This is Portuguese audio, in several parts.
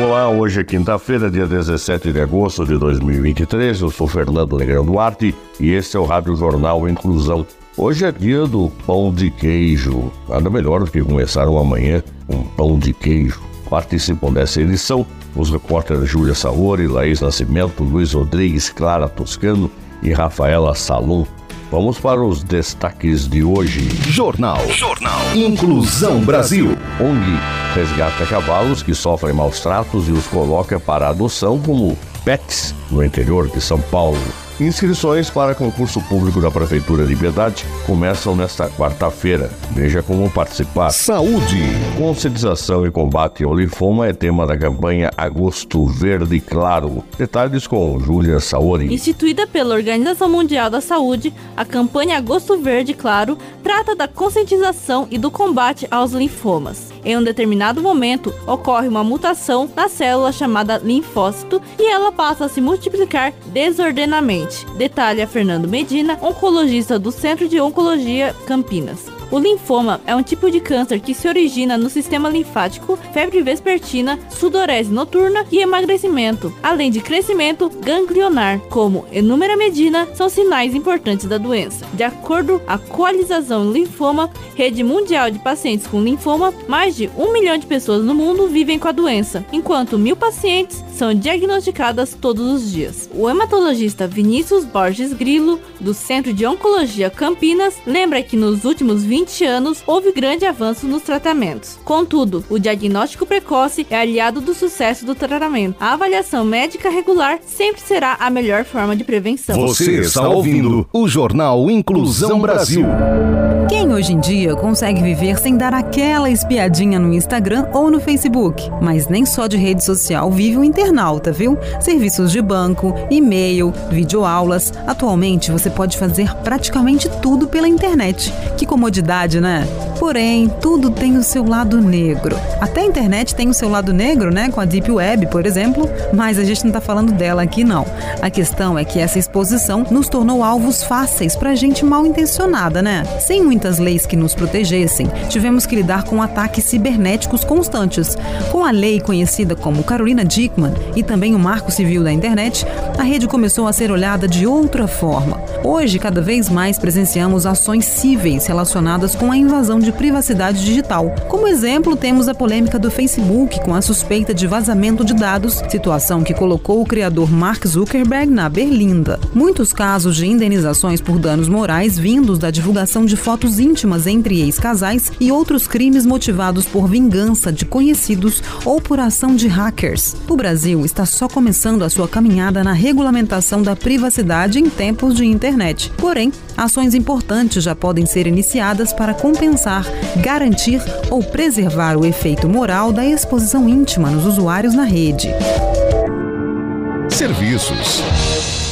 Olá, hoje é quinta-feira, dia 17 de agosto de 2023. Eu sou Fernando Negrão Duarte e este é o Rádio Jornal Inclusão. Hoje é dia do pão de queijo. Nada melhor do que começar uma manhã com um pão de queijo. Participam dessa edição os repórteres Júlia Saori, Laís Nascimento, Luiz Rodrigues, Clara Toscano e Rafaela Salum. Vamos para os destaques de hoje. Jornal. Jornal. Inclusão Brasil. ONG resgata cavalos que sofrem maus tratos e os coloca para adoção como pets no interior de São Paulo. Inscrições para concurso público da Prefeitura de Piedade começam nesta quarta-feira. Veja como participar. Saúde. Conscientização e combate ao linfoma é tema da campanha Agosto Verde Claro. Detalhes com Júlia Saori. Instituída pela Organização Mundial da Saúde, a campanha Agosto Verde Claro trata da conscientização e do combate aos linfomas. Em um determinado momento, ocorre uma mutação na célula chamada linfócito e ela passa a se multiplicar desordenadamente. Detalha Fernando Medina, oncologista do Centro de Oncologia Campinas. O linfoma é um tipo de câncer que se origina no sistema linfático, febre vespertina, sudorese noturna e emagrecimento, além de crescimento ganglionar, como enúmera medina, são sinais importantes da doença. De acordo com a Coalização Linfoma, rede mundial de pacientes com linfoma, mais de um milhão de pessoas no mundo vivem com a doença, enquanto mil pacientes são diagnosticadas todos os dias. O hematologista Vinícius Borges Grilo, do Centro de Oncologia Campinas, lembra que nos últimos 20 anos houve grande avanço nos tratamentos. Contudo, o diagnóstico precoce é aliado do sucesso do tratamento. A avaliação médica regular sempre será a melhor forma de prevenção. Você está ouvindo o Jornal Inclusão Brasil. Quem hoje em dia consegue viver sem dar aquela espiadinha no Instagram ou no Facebook? Mas nem só de rede social vive o internauta, viu? Serviços de banco, e-mail, videoaulas. Atualmente você pode fazer praticamente tudo pela internet. Que comodidade, né? Porém, tudo tem o seu lado negro. Até a internet tem o seu lado negro, né? Com a Deep Web, por exemplo, mas a gente não tá falando dela aqui, não. A questão é que essa exposição nos tornou alvos fáceis para gente mal intencionada, né? Sem muitas leis que nos protegessem, tivemos que lidar com ataques cibernéticos constantes. Com a lei conhecida como Carolina Dickman e também o Marco Civil da Internet, a rede começou a ser olhada de outra forma. Hoje, cada vez mais presenciamos ações cíveis relacionadas com a invasão de privacidade digital. Como exemplo, temos a polêmica do Facebook com a suspeita de vazamento de dados, situação que colocou o criador Mark Zuckerberg na berlinda. Muitos casos de indenizações por danos morais vindos da divulgação de fotos íntimas entre ex-casais e outros crimes motivados por vingança de conhecidos ou por ação de hackers. O Brasil está só começando a sua caminhada na regulamentação da privacidade em tempos de internet. Porém, ações importantes já podem ser iniciadas para compensar, garantir ou preservar o efeito moral da exposição íntima nos usuários na rede. Serviços.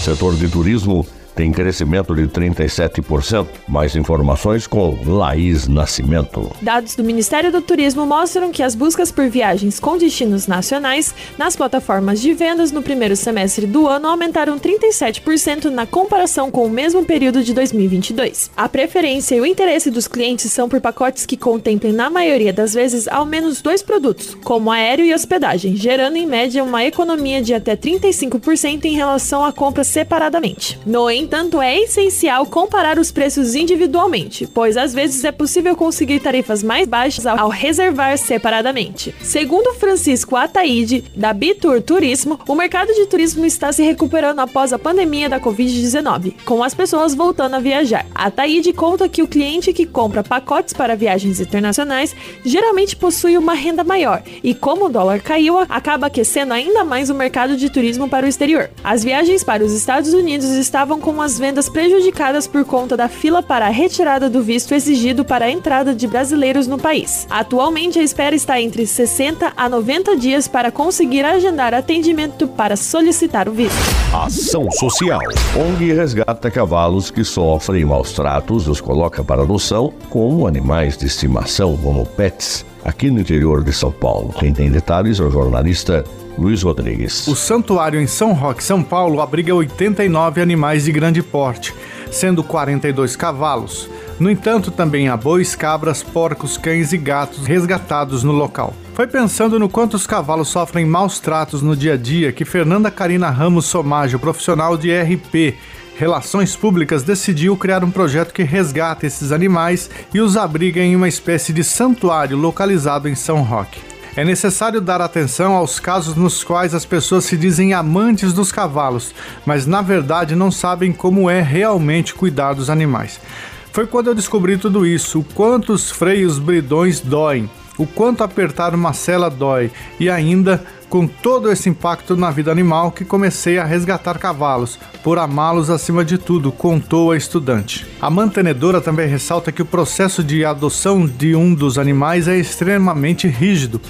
Setor de turismo tem crescimento de 37%. Mais informações com Laís Nascimento. Dados do Ministério do Turismo mostram que as buscas por viagens com destinos nacionais nas plataformas de vendas no primeiro semestre do ano aumentaram 37% na comparação com o mesmo período de 2022. A preferência e o interesse dos clientes são por pacotes que contemplem, na maioria das vezes, ao menos dois produtos, como aéreo e hospedagem, gerando em média uma economia de até 35% em relação à compra separadamente. No é essencial comparar os preços individualmente, pois às vezes é possível conseguir tarifas mais baixas ao reservar separadamente. Segundo Francisco Ataíde, da Bitur Turismo, o mercado de turismo está se recuperando após a pandemia da Covid-19, com as pessoas voltando a viajar. Ataíde conta que o cliente que compra pacotes para viagens internacionais geralmente possui uma renda maior e, como o dólar caiu, acaba aquecendo ainda mais o mercado de turismo para o exterior. As viagens para os Estados Unidos estavam com foram as vendas prejudicadas por conta da fila para a retirada do visto exigido para a entrada de brasileiros no país. Atualmente, a espera está entre 60 a 90 dias para conseguir agendar atendimento para solicitar o visto. Ação Social. ONG resgata cavalos que sofrem maus tratos e os coloca para adoção como animais de estimação, como pets, aqui no interior de São Paulo. Quem tem detalhes é o jornalista Luiz Rodrigues. O santuário em São Roque, São Paulo, abriga 89 animais de grande porte, sendo 42 cavalos. No entanto, também há bois, cabras, porcos, cães e gatos resgatados no local. Foi pensando no quanto os cavalos sofrem maus tratos no dia a dia que Fernanda Carina Ramos Somágio, profissional de RP, Relações Públicas decidiu criar um projeto que resgata esses animais e os abriga em uma espécie de santuário localizado em São Roque. É necessário dar atenção aos casos nos quais as pessoas se dizem amantes dos cavalos, mas na verdade não sabem como é realmente cuidar dos animais. Foi quando eu descobri tudo isso, o quanto os freios bridões doem, o quanto apertar uma sela dói e ainda com todo esse impacto na vida animal que comecei a resgatar cavalos, por amá-los acima de tudo, contou a estudante. A mantenedora também ressalta que o processo de adoção de um dos animais é extremamente rígido.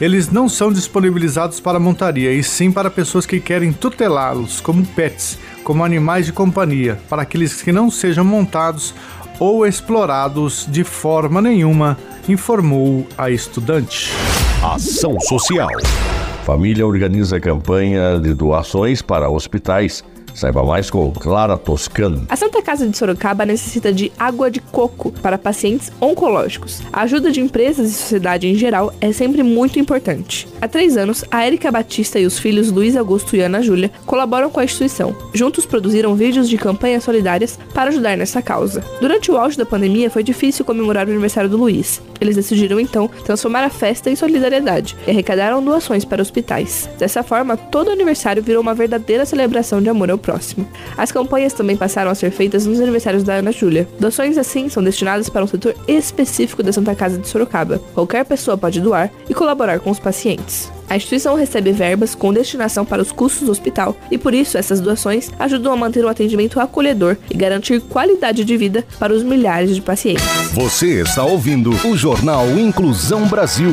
Eles não são disponibilizados para montaria, e sim para pessoas que querem tutelá-los como pets, como animais de companhia, para aqueles que não sejam montados ou explorados de forma nenhuma, informou a estudante. Ação Social. Família organiza campanha de doações para hospitais Saiba mais com Clara Toscano. A Santa Casa de Sorocaba necessita de água de coco para pacientes oncológicos. A ajuda de empresas e sociedade em geral é sempre muito importante. Há três anos, a Erika Batista e os filhos Luiz Augusto e Ana Júlia colaboram com a instituição. Juntos produziram vídeos de campanhas solidárias para ajudar nessa causa. Durante o auge da pandemia, foi difícil comemorar o aniversário do Luiz. Eles decidiram então transformar a festa em solidariedade e arrecadaram doações para hospitais. Dessa forma, todo aniversário virou uma verdadeira celebração de amor ao próximo. As campanhas também passaram a ser feitas nos aniversários da Ana Júlia. Doações assim são destinadas para um setor específico da Santa Casa de Sorocaba. Qualquer pessoa pode doar e colaborar com os pacientes. A instituição recebe verbas com destinação para os custos do hospital e por isso essas doações ajudam a manter um atendimento acolhedor e garantir qualidade de vida para os milhares de pacientes. Você está ouvindo o Jornal Inclusão Brasil.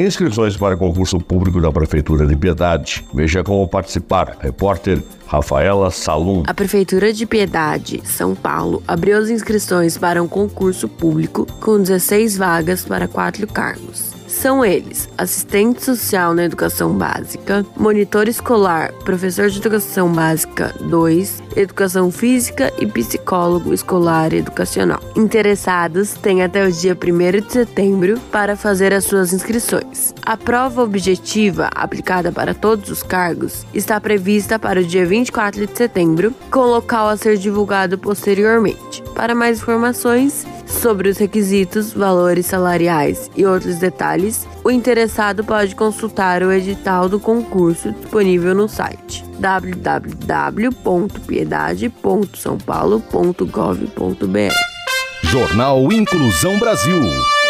Inscrições para concurso público da Prefeitura de Piedade. Veja como participar. Repórter Rafaela Salum. A Prefeitura de Piedade, São Paulo, abriu as inscrições para um concurso público com 16 vagas para quatro cargos. São eles: assistente social na educação básica, monitor escolar, professor de educação básica 2, educação física e psicólogo escolar educacional. Interessados têm até o dia 1 de setembro para fazer as suas inscrições. A prova objetiva, aplicada para todos os cargos, está prevista para o dia 24 de setembro, com local a ser divulgado posteriormente. Para mais informações, sobre os requisitos, valores salariais e outros detalhes, o interessado pode consultar o edital do concurso disponível no site www.piedade.sãopaulo.gov.br. Jornal Inclusão Brasil.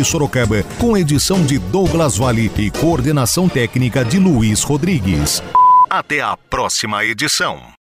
de Sorocaba, com edição de Douglas Vale e coordenação técnica de Luiz Rodrigues. Até a próxima edição.